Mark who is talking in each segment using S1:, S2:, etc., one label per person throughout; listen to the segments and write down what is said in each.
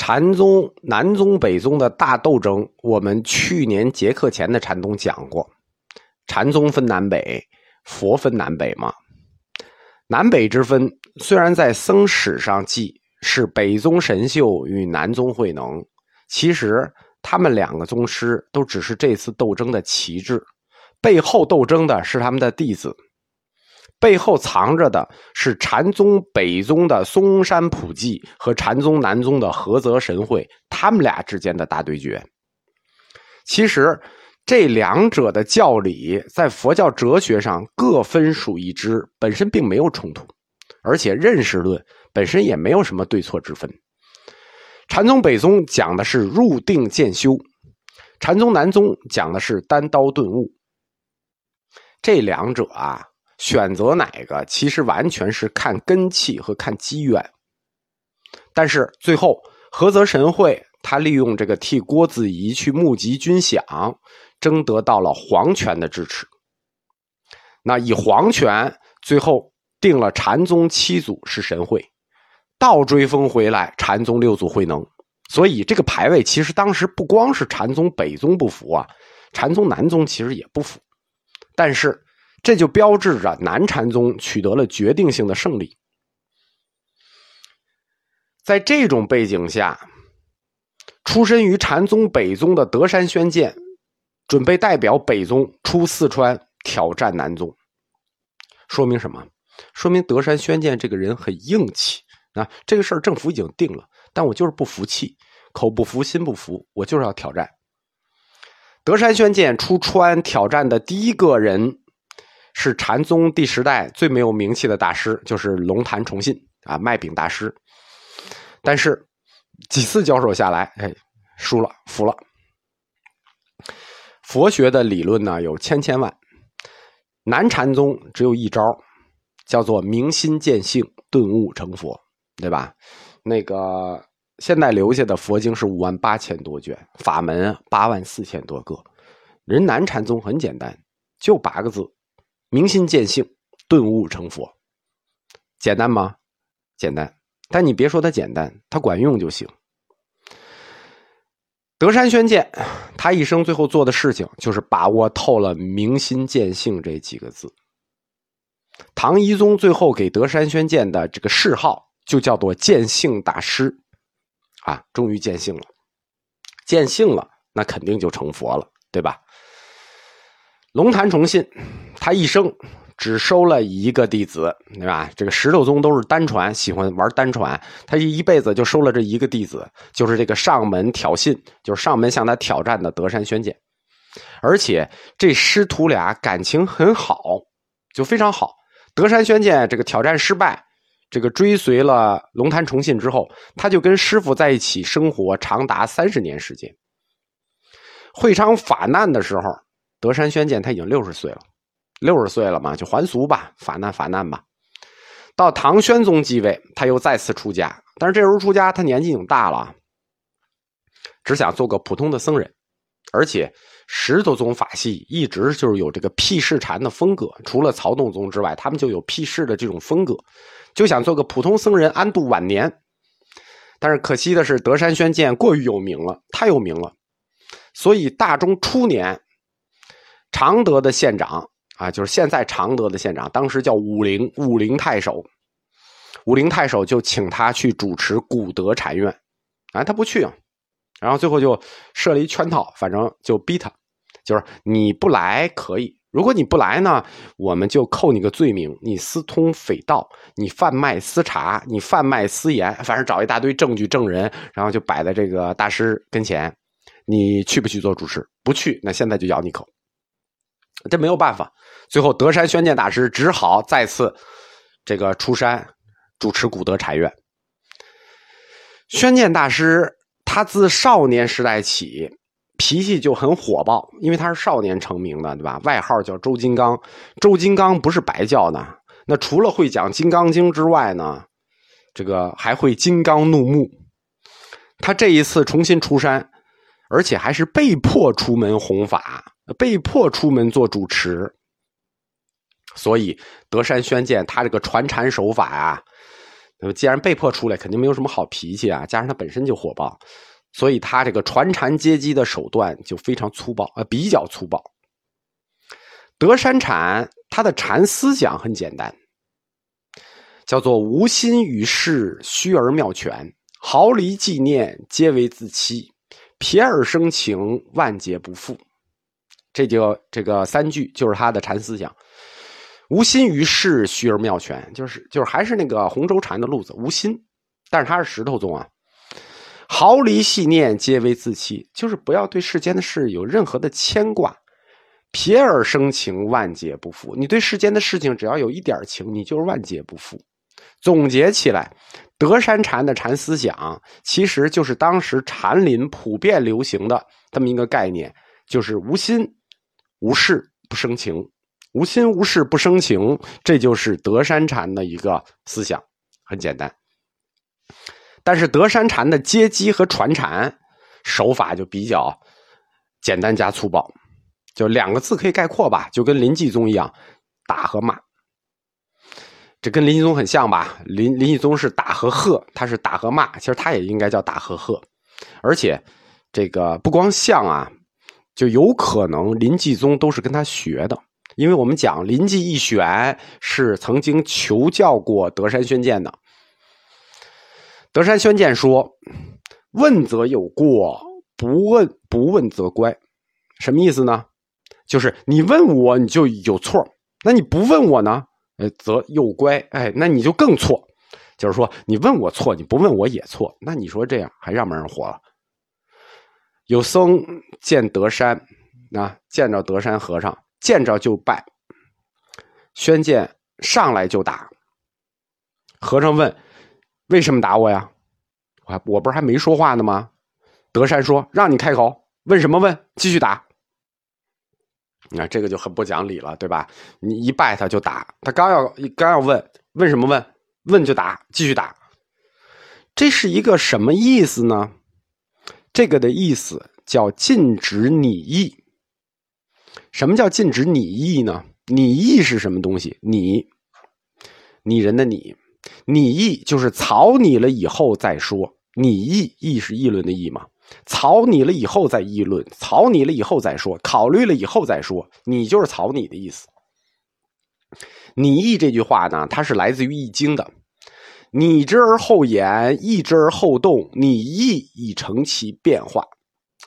S1: 禅宗南宗北宗的大斗争，我们去年结课前的禅宗讲过，禅宗分南北，佛分南北嘛。南北之分，虽然在僧史上记是北宗神秀与南宗慧能，其实他们两个宗师都只是这次斗争的旗帜，背后斗争的是他们的弟子，背后藏着的是禅宗北宗的嵩山普济和禅宗南宗的菏泽神会，他们俩之间的大对决。其实。这两者的教理在佛教哲学上各分属一支，本身并没有冲突，而且认识论本身也没有什么对错之分。禅宗北宗讲的是入定渐修，禅宗南宗讲的是单刀顿悟。这两者啊，选择哪个其实完全是看根气和看机缘。但是最后菏泽神会他利用这个替郭子仪去募集军饷。争得到了皇权的支持，那以皇权最后定了禅宗七祖是神会，倒追封回来禅宗六祖慧能，所以这个排位其实当时不光是禅宗北宗不服啊，禅宗南宗其实也不服，但是这就标志着南禅宗取得了决定性的胜利。在这种背景下，出身于禅宗北宗的德山宣鉴。准备代表北宗出四川挑战南宗，说明什么？说明德山宣鉴这个人很硬气啊！这个事儿政府已经定了，但我就是不服气，口不服心不服，我就是要挑战。德山宣鉴出川挑战的第一个人是禅宗第十代最没有名气的大师，就是龙潭崇信啊，卖饼大师。但是几次交手下来，哎，输了，服了。佛学的理论呢有千千万，南禅宗只有一招，叫做明心见性，顿悟成佛，对吧？那个现在留下的佛经是五万八千多卷，法门八万四千多个。人南禅宗很简单，就八个字：明心见性，顿悟成佛。简单吗？简单，但你别说它简单，它管用就行。德山宣鉴，他一生最后做的事情就是把握透了“明心见性”这几个字。唐懿宗最后给德山宣鉴的这个谥号就叫做“见性大师”，啊，终于见性了，见性了，那肯定就成佛了，对吧？龙潭崇信，他一生。只收了一个弟子，对吧？这个石头宗都是单传，喜欢玩单传。他一一辈子就收了这一个弟子，就是这个上门挑衅，就是上门向他挑战的德山宣鉴。而且这师徒俩感情很好，就非常好。德山宣鉴这个挑战失败，这个追随了龙潭崇信之后，他就跟师傅在一起生活长达三十年时间。会昌法难的时候，德山宣鉴他已经六十岁了。六十岁了嘛，就还俗吧，法难法难吧。到唐宣宗继位，他又再次出家，但是这时候出家，他年纪已经大了，只想做个普通的僧人。而且石头宗法系一直就是有这个辟世禅的风格，除了曹洞宗之外，他们就有辟世的这种风格，就想做个普通僧人，安度晚年。但是可惜的是，德山宣鉴过于有名了，太有名了，所以大中初年，常德的县长。啊，就是现在常德的县长，当时叫武陵武陵太守，武陵太守就请他去主持古德禅院，啊，他不去，然后最后就设了一圈套，反正就逼他，就是你不来可以，如果你不来呢，我们就扣你个罪名，你私通匪盗，你贩卖私茶，你贩卖私盐，反正找一大堆证据证人，然后就摆在这个大师跟前，你去不去做主持？不去，那现在就咬你一口。这没有办法，最后德山宣鉴大师只好再次这个出山主持古德禅院。宣鉴大师他自少年时代起脾气就很火爆，因为他是少年成名的，对吧？外号叫周金刚。周金刚不是白叫的，那除了会讲《金刚经》之外呢，这个还会金刚怒目。他这一次重新出山，而且还是被迫出门弘法。被迫出门做主持，所以德山宣鉴他这个传禅手法啊，既然被迫出来，肯定没有什么好脾气啊。加上他本身就火爆，所以他这个传禅接机的手段就非常粗暴啊，比较粗暴。德山禅他的禅思想很简单，叫做无心于事，虚而妙全，毫厘纪念，皆为自欺，撇而生情，万劫不复。这就这个三句就是他的禅思想。无心于事，虚而妙全，就是就是还是那个洪州禅的路子，无心，但是他是石头宗啊。毫厘细念，皆为自欺，就是不要对世间的事有任何的牵挂，撇而生情，万劫不复。你对世间的事情只要有一点情，你就是万劫不复。总结起来，德山禅的禅思想，其实就是当时禅林普遍流行的这么一个概念，就是无心无事不生情。无心无事不生情，这就是德山禅的一个思想，很简单。但是德山禅的接机和传禅手法就比较简单加粗暴，就两个字可以概括吧，就跟林济宗一样，打和骂。这跟林继宗很像吧？林林继宗是打和喝，他是打和骂，其实他也应该叫打和喝。而且这个不光像啊，就有可能林继宗都是跟他学的。因为我们讲林继义玄是曾经求教过德山宣鉴的，德山宣鉴说：“问则有过，不问不问则乖。”什么意思呢？就是你问我你就有错，那你不问我呢？呃，则又乖。哎，那你就更错。就是说你问我错，你不问我也错。那你说这样还让不让人活了？有僧见德山，啊，见着德山和尚。见着就拜，宣鉴上来就打。和尚问：“为什么打我呀？”我我不是还没说话呢吗？德山说：“让你开口，问什么问？继续打。”那这个就很不讲理了，对吧？你一拜他就打，他刚要刚要问问什么问，问就打，继续打。这是一个什么意思呢？这个的意思叫禁止拟意。什么叫禁止拟议呢？拟议是什么东西？拟，拟人的拟，拟议就是草拟了以后再说。拟议，议是议论的议嘛？草拟了以后再议论，草拟了以后再说，考虑了以后再说。你就是草拟的意思。拟议这句话呢，它是来自于《易经》的。拟之而后言，议之而后动，拟议以成其变化。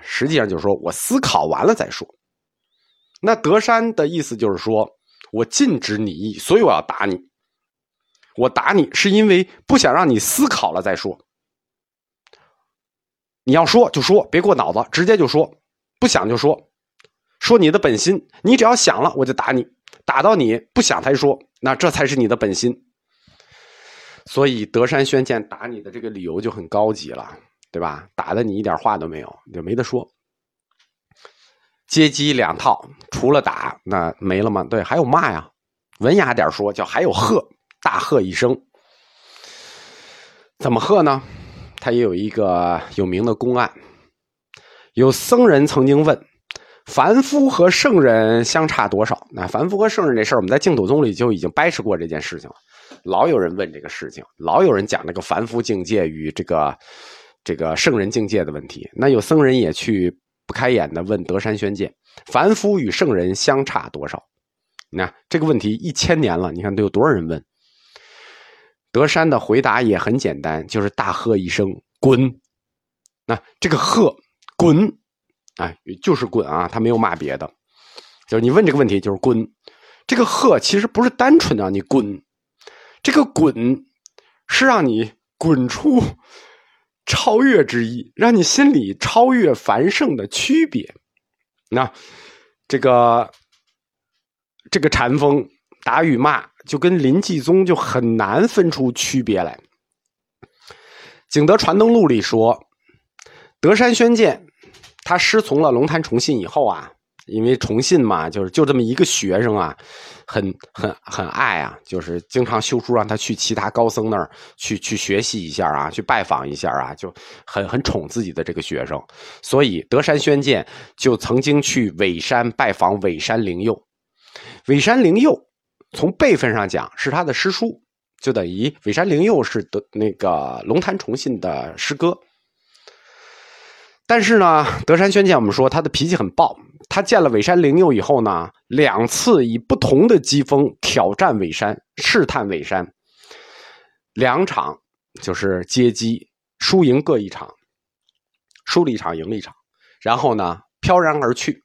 S1: 实际上就是说我思考完了再说。那德山的意思就是说，我禁止你意，所以我要打你。我打你是因为不想让你思考了再说。你要说就说，别过脑子，直接就说。不想就说，说你的本心。你只要想了，我就打你，打到你不想才说，那这才是你的本心。所以德山宣鉴打你的这个理由就很高级了，对吧？打的你一点话都没有，就没得说。接机两套，除了打那没了吗？对，还有骂呀。文雅点说，叫还有喝，大喝一声。怎么喝呢？他也有一个有名的公案。有僧人曾经问：凡夫和圣人相差多少？那凡夫和圣人这事儿，我们在净土宗里就已经掰扯过这件事情了。老有人问这个事情，老有人讲这个凡夫境界与这个这个圣人境界的问题。那有僧人也去。不开眼的问德山宣鉴：“凡夫与圣人相差多少？”那这个问题一千年了，你看都有多少人问？德山的回答也很简单，就是大喝一声“滚”。那这个“喝”“滚”，哎，就是“滚”啊，他没有骂别的，就是你问这个问题就是“滚”。这个“喝”其实不是单纯的让你滚，这个“滚”是让你滚出。超越之意，让你心里超越繁盛的区别。那这个这个禅风打与骂，就跟林济宗就很难分出区别来。《景德传灯录》里说，德山宣鉴他师从了龙潭崇信以后啊。因为崇信嘛，就是就这么一个学生啊，很很很爱啊，就是经常修书让他去其他高僧那儿去去学习一下啊，去拜访一下啊，就很很宠自己的这个学生。所以德山宣鉴就曾经去尾山拜访尾山灵佑。尾山灵佑从辈分上讲是他的师叔，就等于尾山灵佑是德那个龙潭崇信的师哥。但是呢，德山宣鉴我们说他的脾气很暴，他见了尾山灵佑以后呢，两次以不同的机锋挑战尾山，试探尾山。两场就是接机，输赢各一场，输了一场，赢了一场，然后呢，飘然而去。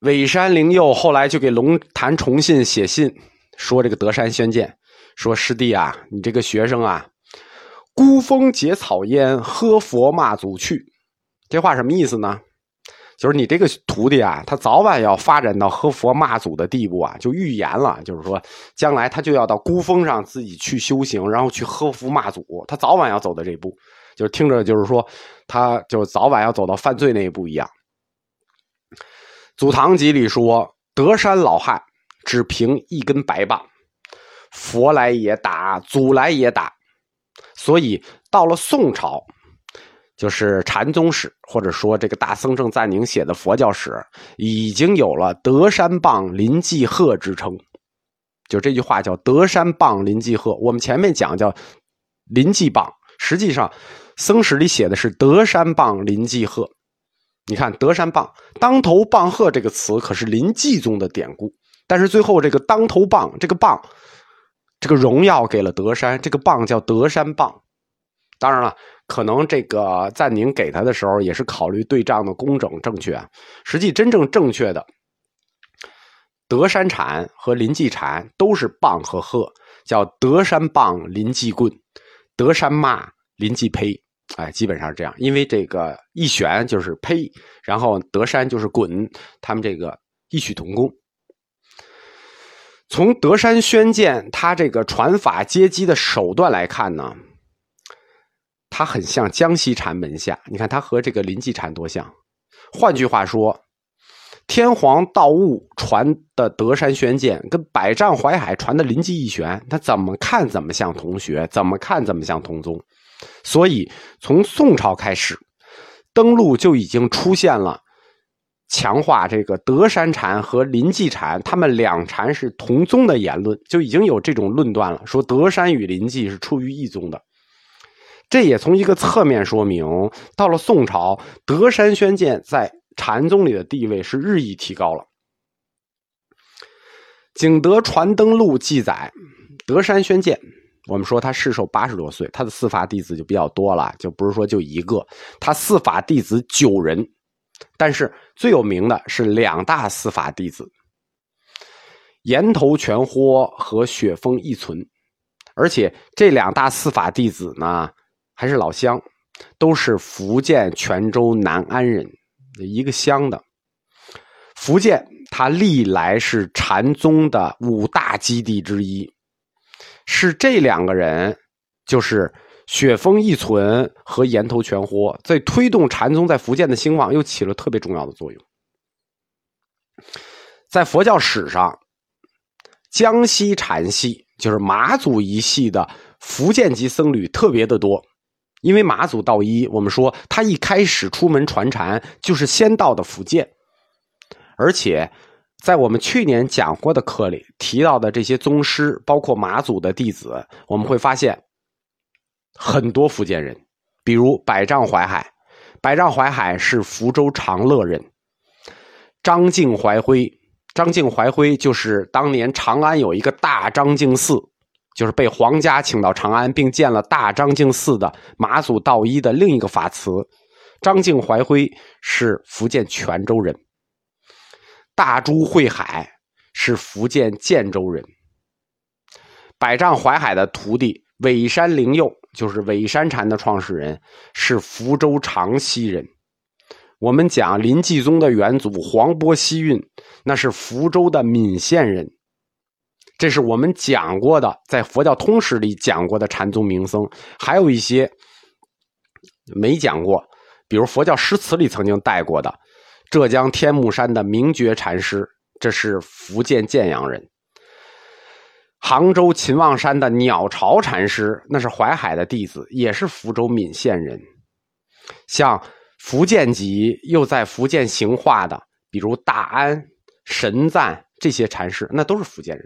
S1: 尾山灵佑后来就给龙潭崇信写信，说这个德山宣鉴，说师弟啊，你这个学生啊，孤峰结草烟，喝佛骂祖去。这话什么意思呢？就是你这个徒弟啊，他早晚要发展到喝佛骂祖的地步啊，就预言了，就是说将来他就要到孤峰上自己去修行，然后去喝佛骂祖，他早晚要走到这一步，就是听着就是说他就早晚要走到犯罪那一步一样。《祖堂集》里说：“德山老汉只凭一根白棒，佛来也打，祖来也打。”所以到了宋朝，就是禅宗史，或者说这个大僧正赞宁写的佛教史，已经有了“德山棒林济鹤”之称。就这句话叫“德山棒林济鹤”。我们前面讲叫“林济棒”，实际上僧史里写的是“德山棒林济鹤”。你看“德山棒”“当头棒喝”这个词可是林继宗的典故，但是最后这个“当头棒”这个棒，这个荣耀给了德山，这个棒叫德山棒。当然了，可能这个赞宁给他的时候也是考虑对仗的工整正确。实际真正正确的，德山禅和林继禅都是棒和喝，叫德山棒林继棍，德山骂林继胚。哎，基本上是这样，因为这个一旋就是呸，然后德山就是滚，他们这个异曲同工。从德山宣鉴他这个传法接机的手段来看呢，他很像江西禅门下。你看他和这个临济禅多像。换句话说，天皇道悟传的德山宣鉴，跟百丈怀海传的临济一旋，他怎么看怎么像同学，怎么看怎么像同宗。所以，从宋朝开始，登陆就已经出现了强化这个德山禅和临济禅，他们两禅是同宗的言论，就已经有这种论断了，说德山与临济是出于一宗的。这也从一个侧面说明，到了宋朝，德山宣鉴在禅宗里的地位是日益提高了。《景德传灯录》记载，德山宣鉴。我们说他世寿八十多岁，他的四法弟子就比较多了，就不是说就一个。他四法弟子九人，但是最有名的是两大四法弟子：岩头全豁和雪峰一存。而且这两大四法弟子呢，还是老乡，都是福建泉州南安人，一个乡的。福建，它历来是禅宗的五大基地之一。是这两个人，就是雪峰一存和岩头全豁，在推动禅宗在福建的兴旺，又起了特别重要的作用。在佛教史上，江西禅系就是马祖一系的福建籍僧侣特别的多，因为马祖道一，我们说他一开始出门传禅就是先到的福建，而且。在我们去年讲过的课里提到的这些宗师，包括马祖的弟子，我们会发现很多福建人，比如百丈怀海，百丈怀海是福州长乐人；张敬怀辉，张敬怀辉就是当年长安有一个大张敬寺，就是被皇家请到长安并建了大张敬寺的马祖道一的另一个法慈。张敬怀辉是福建泉州人。大珠慧海是福建建州人，百丈怀海的徒弟尾山灵佑就是尾山禅的创始人，是福州长溪人。我们讲林济宗的元祖黄波西运，那是福州的闽县人。这是我们讲过的，在佛教通史里讲过的禅宗名僧，还有一些没讲过，比如佛教诗词里曾经带过的。浙江天目山的明觉禅师，这是福建建阳人；杭州秦望山的鸟巢禅师，那是淮海的弟子，也是福州闽县人。像福建籍又在福建行化的，比如大安、神赞这些禅师，那都是福建人。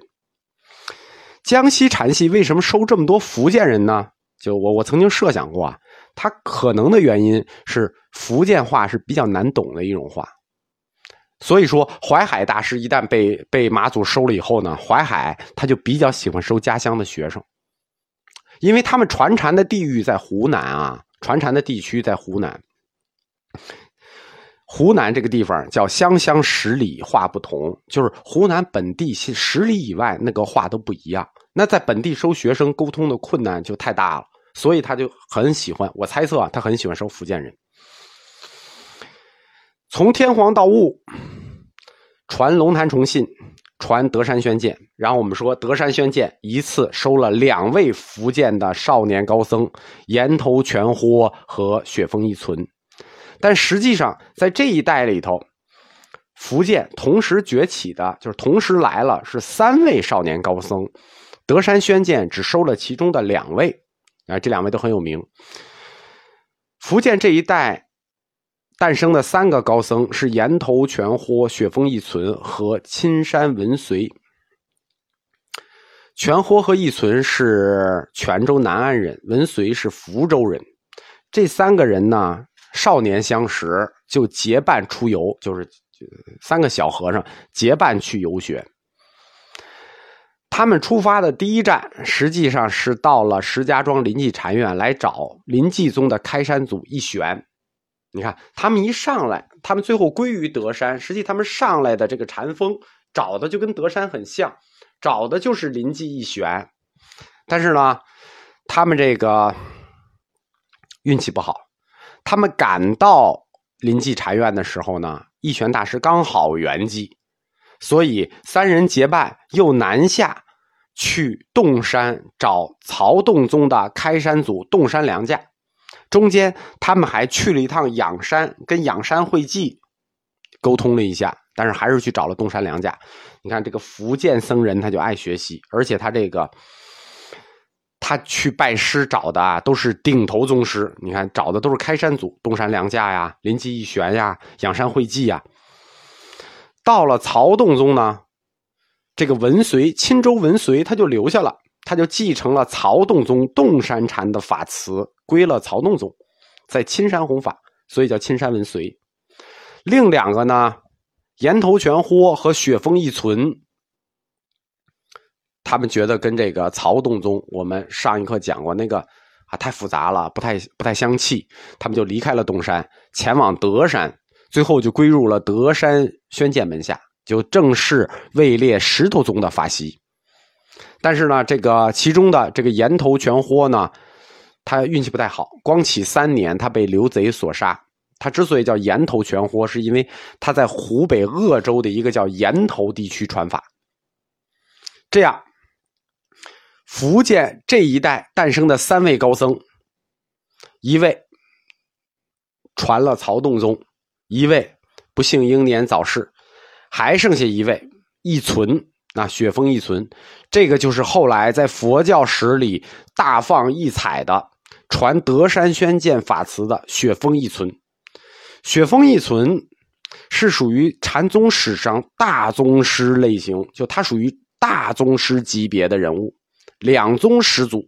S1: 江西禅系为什么收这么多福建人呢？就我我曾经设想过啊，它可能的原因是福建话是比较难懂的一种话，所以说淮海大师一旦被被马祖收了以后呢，淮海他就比较喜欢收家乡的学生，因为他们传禅的地域在湖南啊，传禅的地区在湖南。湖南这个地方叫湘乡十里话不同，就是湖南本地十里以外那个话都不一样。那在本地收学生沟通的困难就太大了，所以他就很喜欢。我猜测啊，他很喜欢收福建人。从天皇到悟，传龙潭崇信，传德山宣鉴。然后我们说德山宣鉴一次收了两位福建的少年高僧，岩头全豁和雪峰一存。但实际上，在这一代里头，福建同时崛起的，就是同时来了，是三位少年高僧。德山宣鉴只收了其中的两位，啊，这两位都很有名。福建这一带诞生的三个高僧是岩头全豁、雪峰一存和青山文随。全豁和一存是泉州南安人，文随是福州人。这三个人呢？少年相识就结伴出游，就是三个小和尚结伴去游学。他们出发的第一站，实际上是到了石家庄临济禅院来找临济宗的开山祖一玄。你看，他们一上来，他们最后归于德山。实际他们上来的这个禅风，找的就跟德山很像，找的就是临济一玄。但是呢，他们这个运气不好。他们赶到临济禅院的时候呢，一玄大师刚好圆寂，所以三人结伴又南下去洞山找曹洞宗的开山祖洞山良价。中间他们还去了一趟仰山，跟仰山会稽沟通了一下，但是还是去找了洞山良价。你看这个福建僧人他就爱学习，而且他这个。他去拜师找的啊，都是顶头宗师。你看，找的都是开山祖，东山良价呀，临济一玄呀，仰山会稽呀。到了曹洞宗呢，这个文随钦州文随他就留下了，他就继承了曹洞宗洞山禅的法词，归了曹洞宗，在青山弘法，所以叫青山文随。另两个呢，岩头全豁和雪峰一存。他们觉得跟这个曹洞宗，我们上一课讲过那个啊太复杂了，不太不太相契，他们就离开了东山，前往德山，最后就归入了德山宣鉴门下，就正式位列石头宗的法席。但是呢，这个其中的这个岩头全豁呢，他运气不太好，光启三年他被刘贼所杀。他之所以叫岩头全豁，是因为他在湖北鄂州的一个叫岩头地区传法，这样。福建这一带诞生的三位高僧，一位传了曹洞宗，一位不幸英年早逝，还剩下一位一存，那雪峰一存，这个就是后来在佛教史里大放异彩的传德山宣鉴法词的雪峰一存。雪峰一存是属于禅宗史上大宗师类型，就他属于大宗师级别的人物。两宗始祖